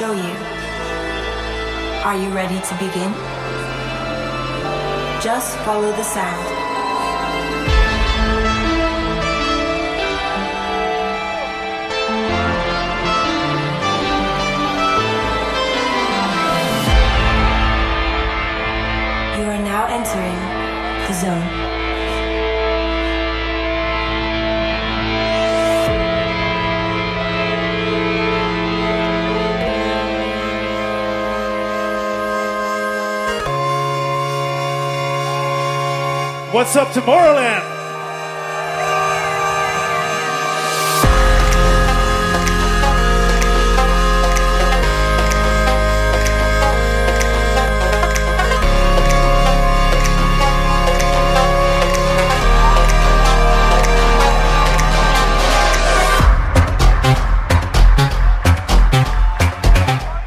show you. Are you ready to begin? Just follow the sound. You are now entering the zone. What's up, Tomorrowland?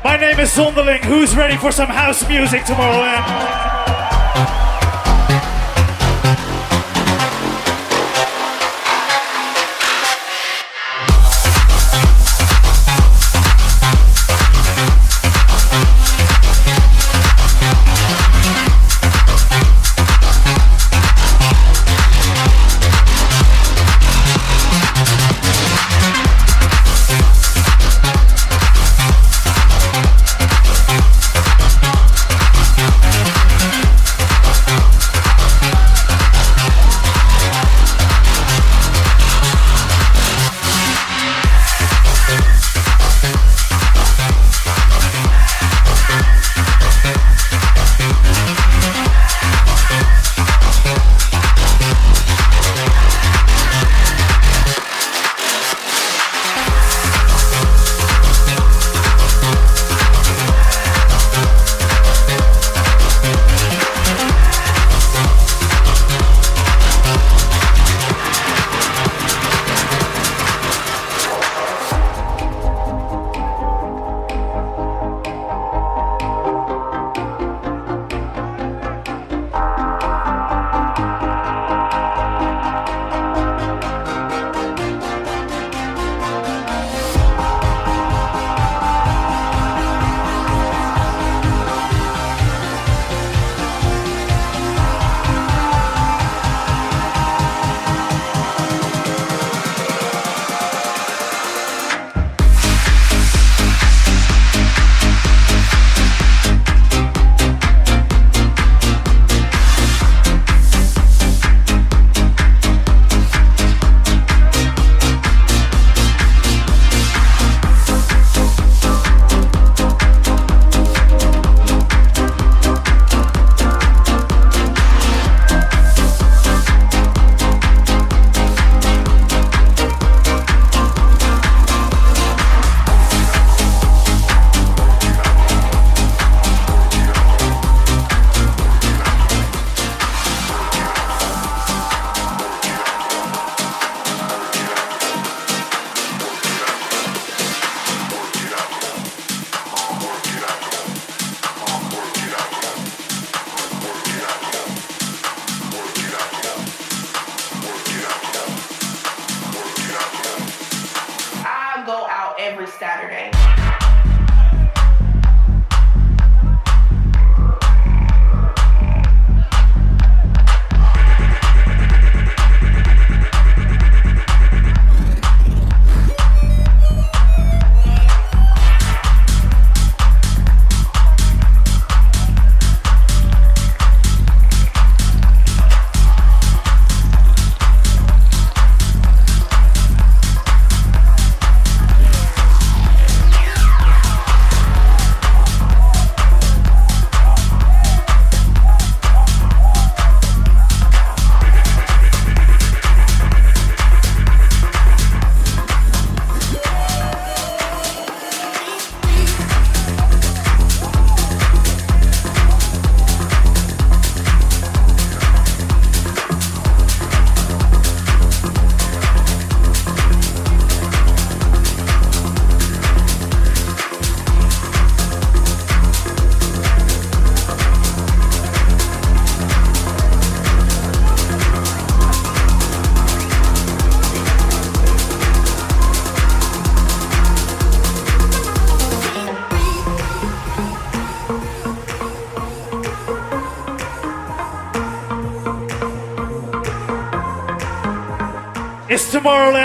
My name is Zonderling. Who's ready for some house music, Tomorrowland?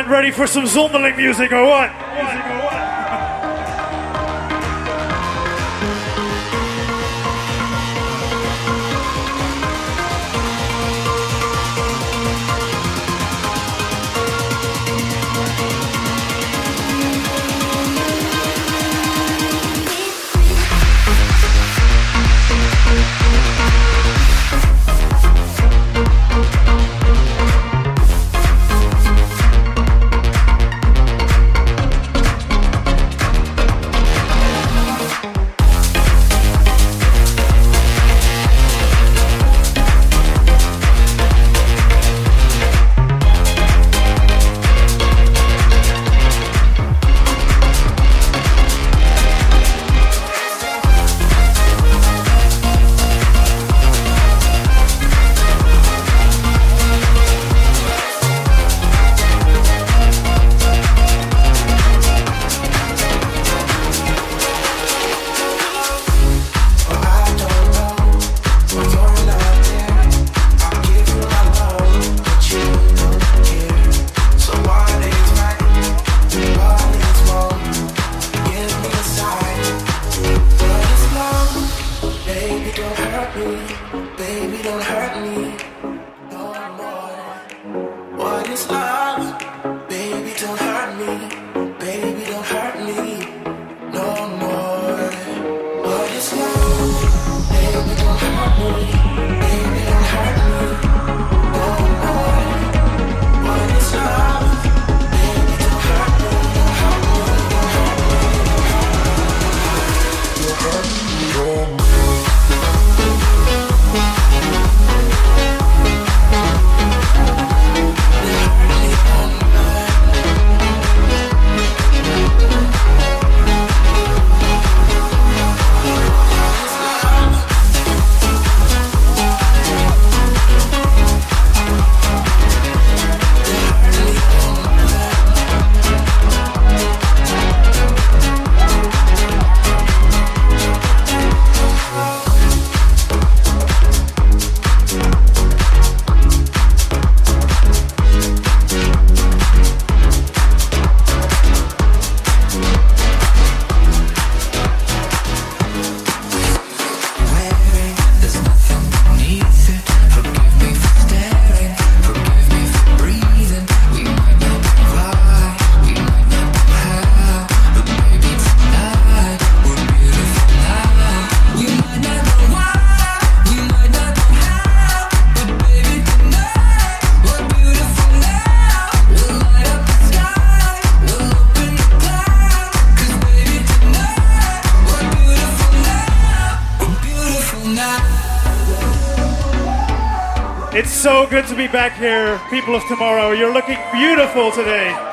Ready for some Zonderling music or what? good to be back here, people of tomorrow. You're looking beautiful today.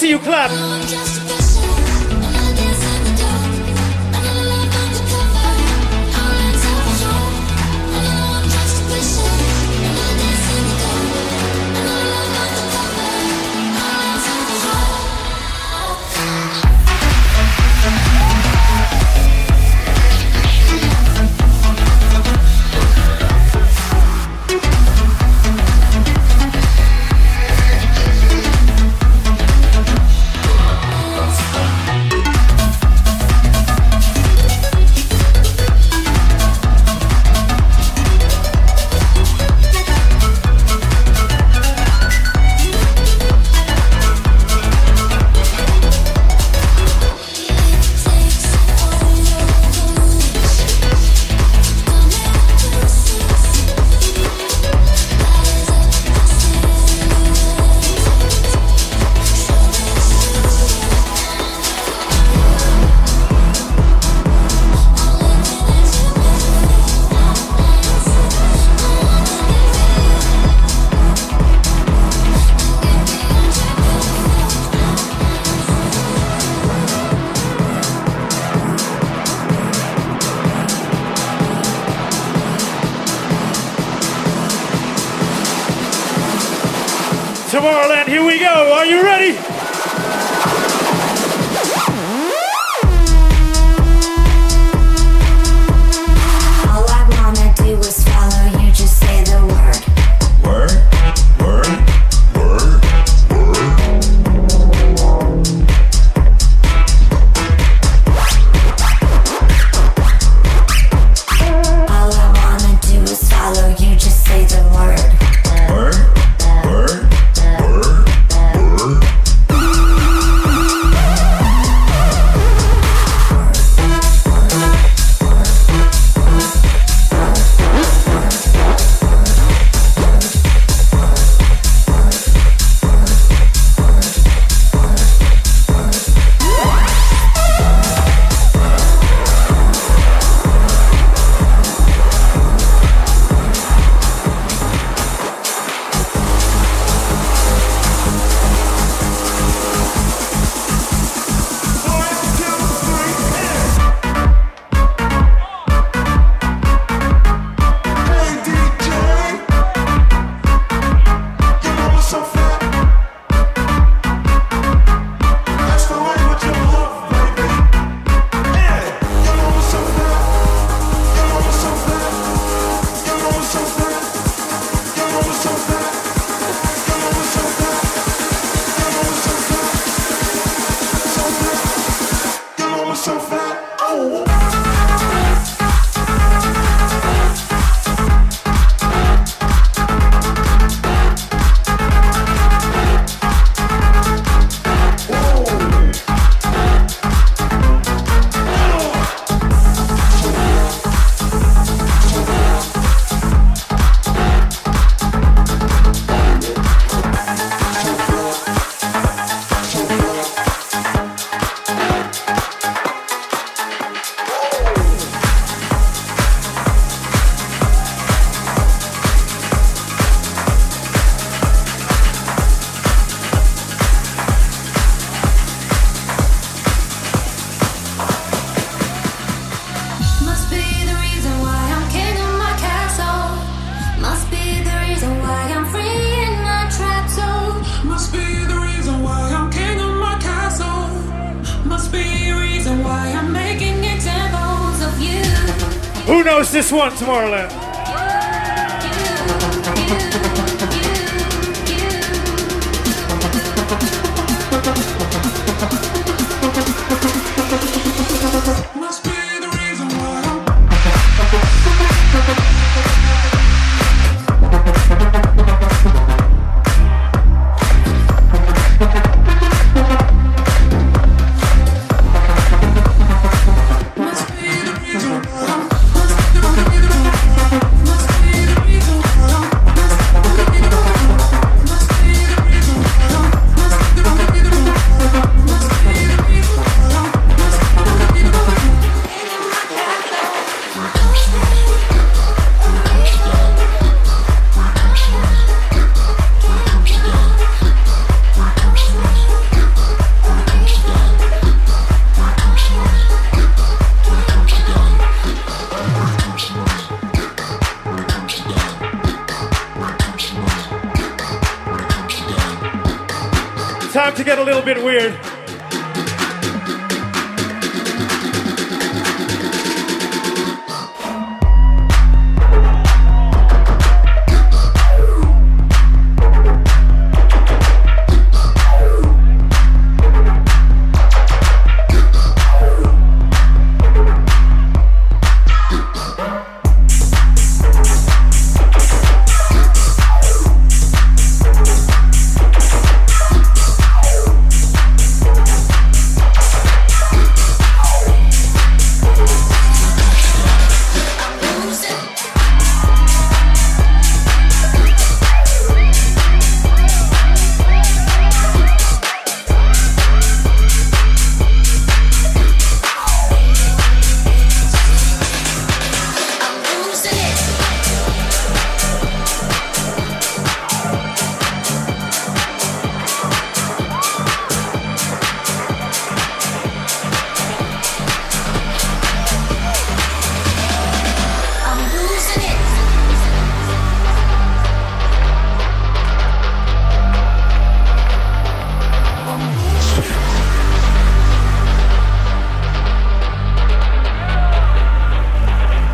see you clap. Tomorrowland.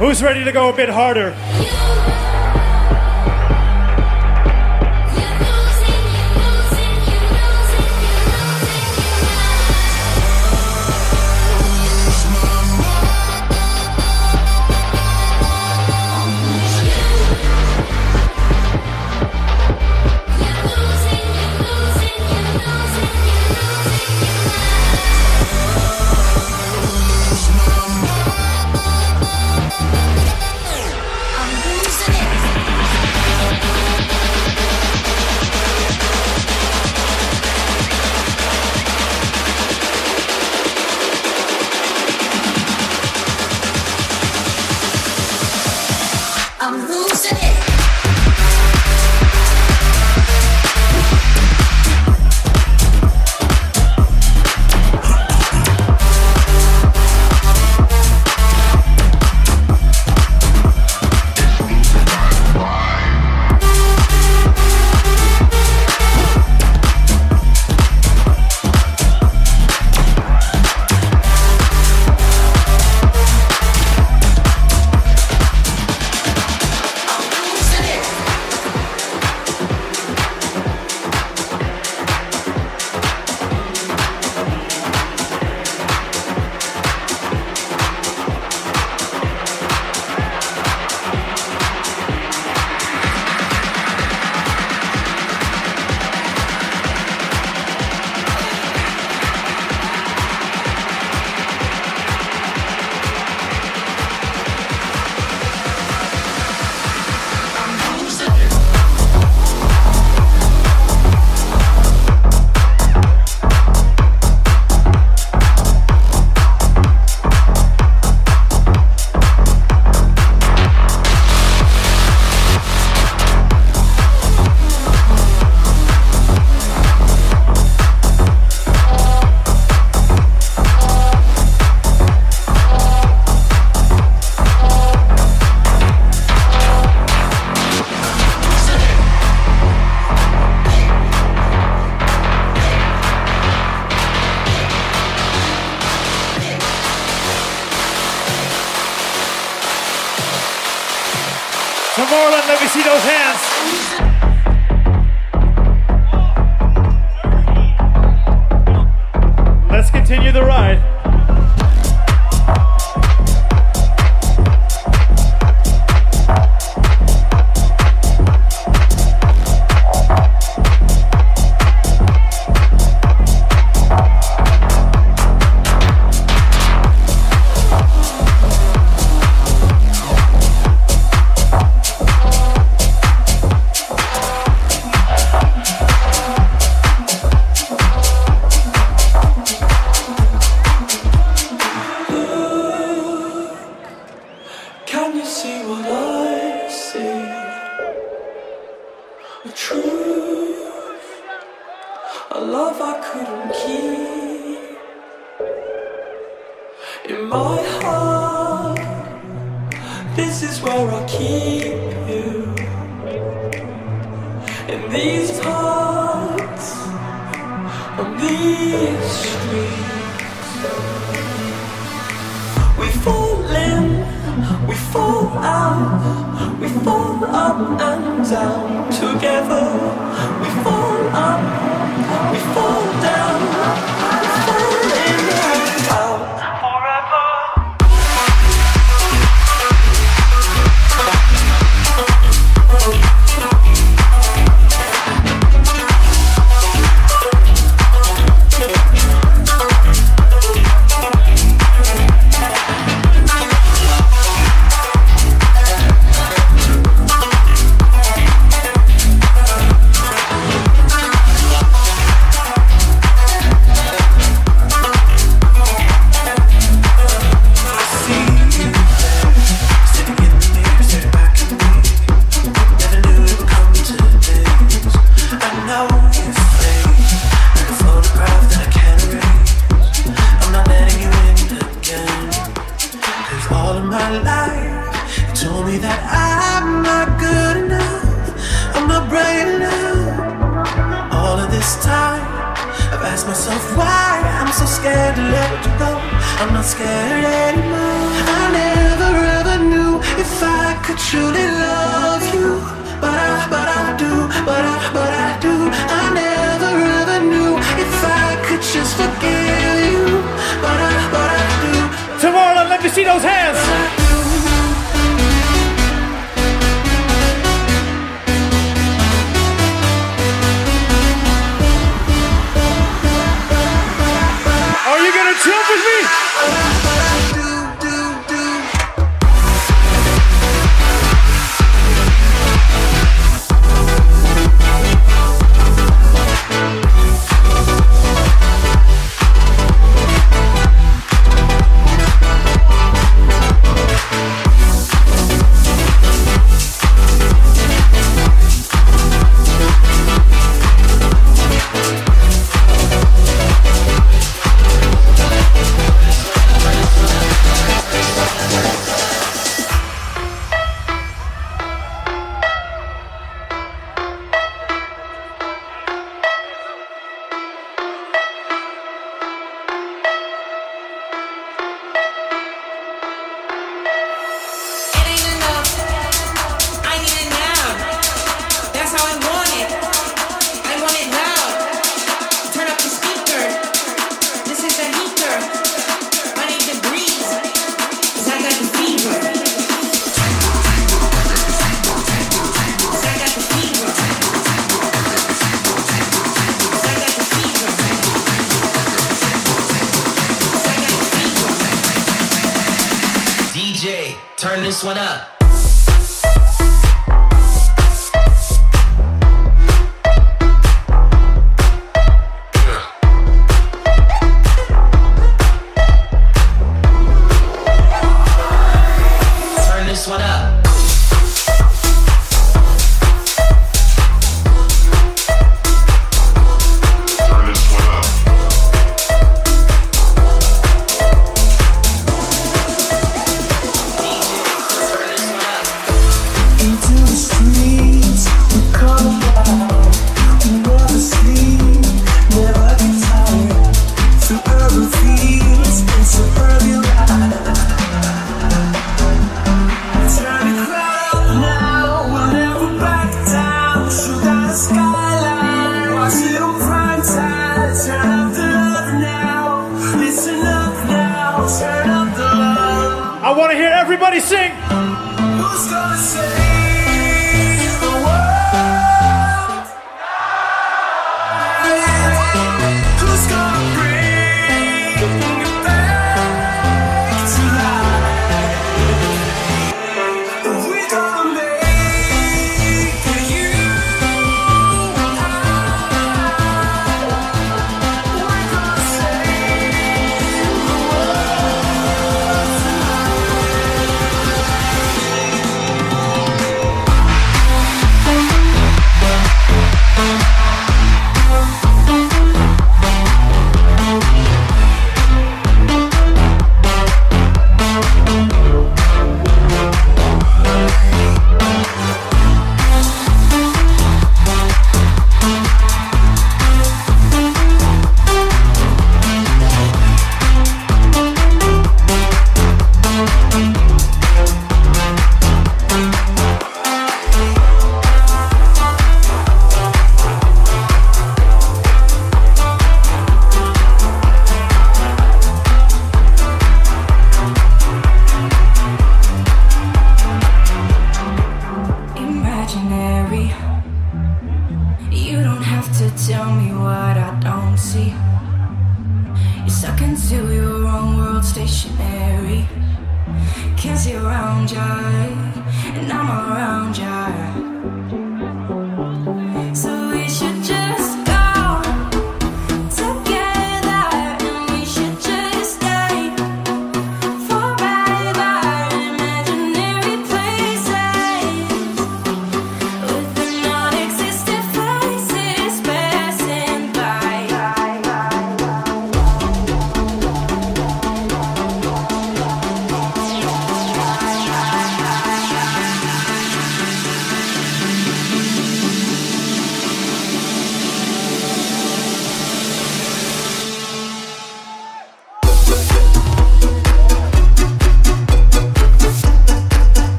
Who's ready to go a bit harder?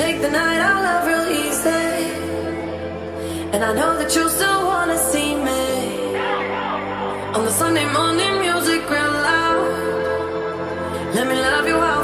take the night, I love real easy. And I know that you still wanna see me on the Sunday morning music real loud. Let me love you how.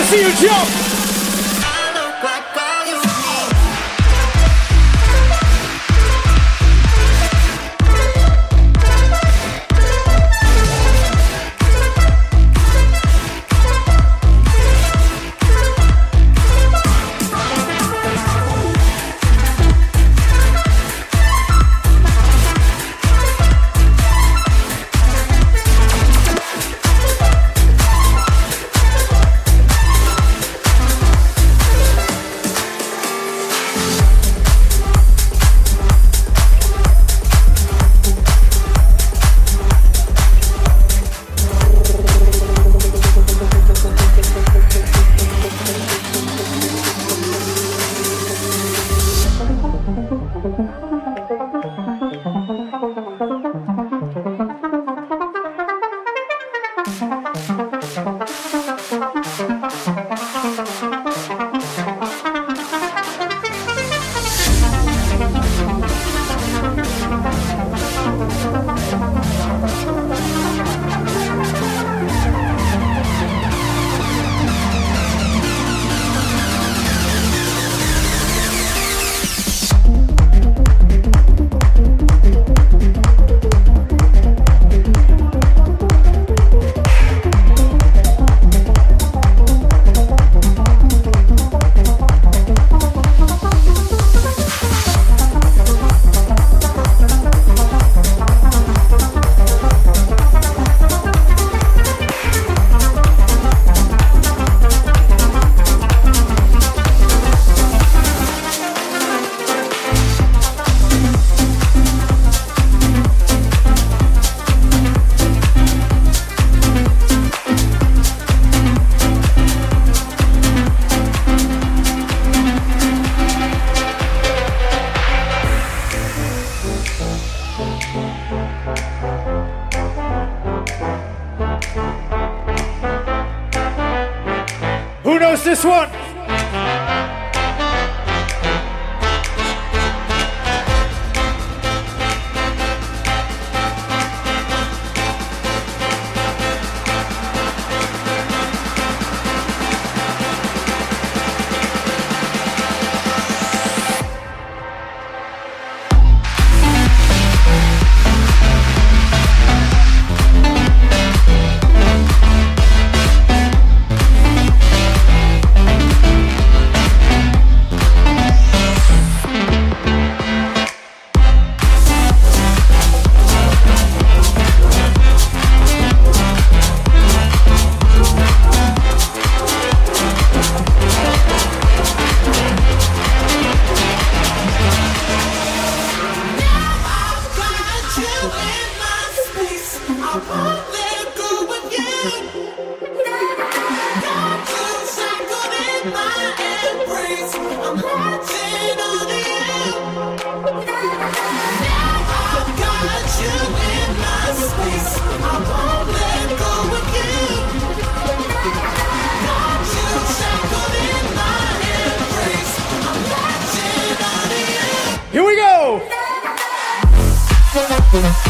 to see you jump. This one. In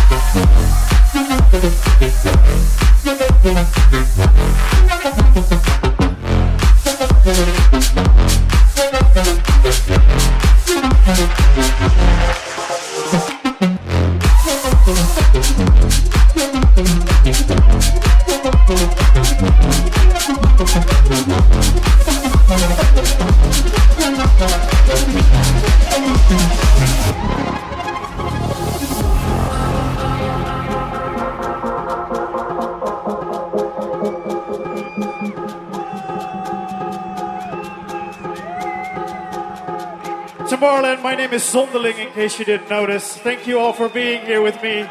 case you didn't notice. Thank you all for being here with me.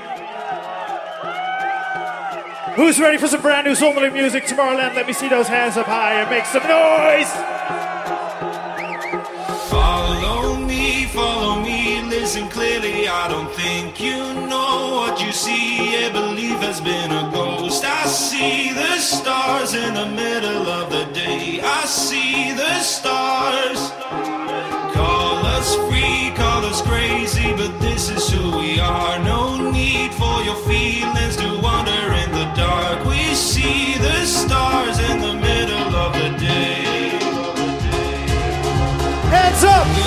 Who's ready for some brand new Zonderling music tomorrow Tomorrowland? Let me see those hands up high and make some noise! Follow me, follow me, listen clearly. I don't think you know what you see. Yeah, believe has been a ghost. I see the stars in the middle of the day. I see the stars crazy, but this is who we are. No need for your feelings to wander in the dark. We see the stars in the middle of the day. Hands up!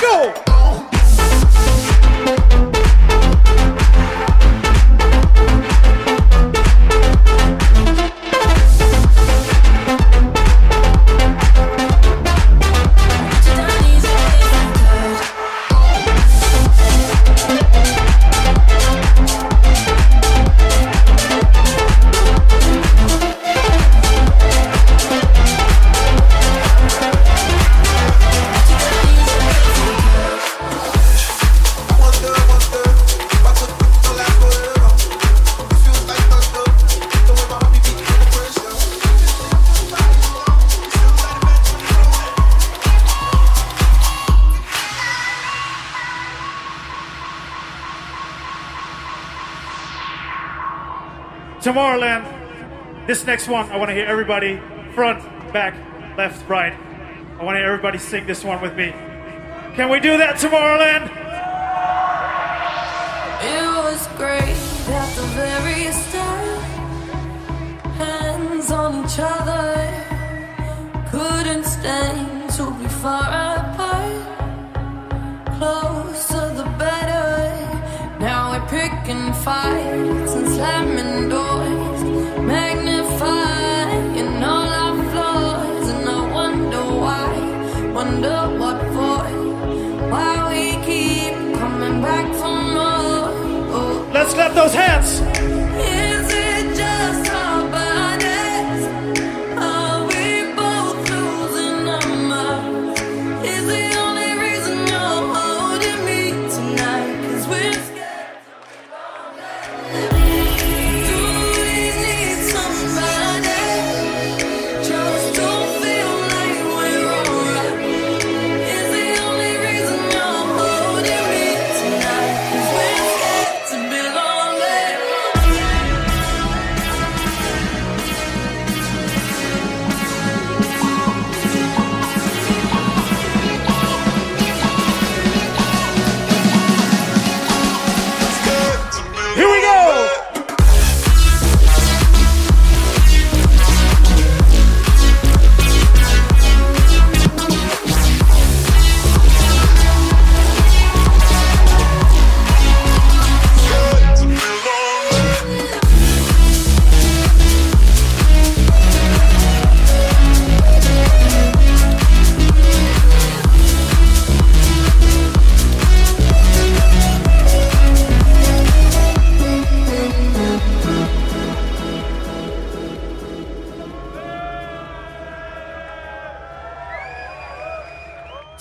Go! This next one, I want to hear everybody front, back, left, right. I want to hear everybody sing this one with me. Can we do that, Tomorrowland? It was great at the very start. Hands on each other, couldn't stand to be far apart. Closer the better. Now we're picking fights and slamming doors. Let's clap those hands.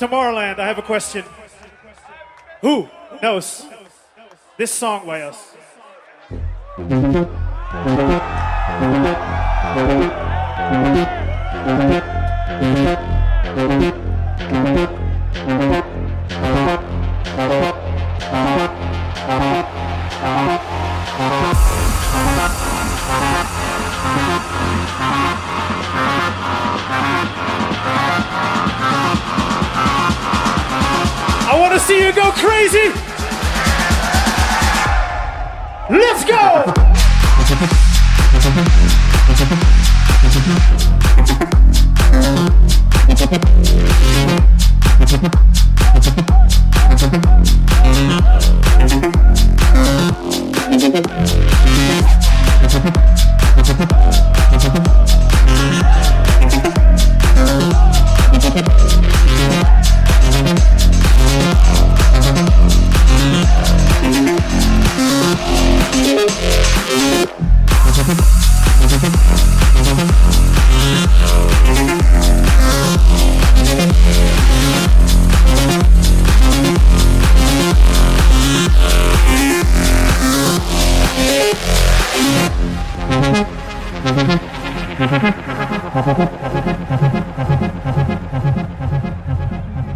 Tomorrowland, I have a question. Who knows this song by us?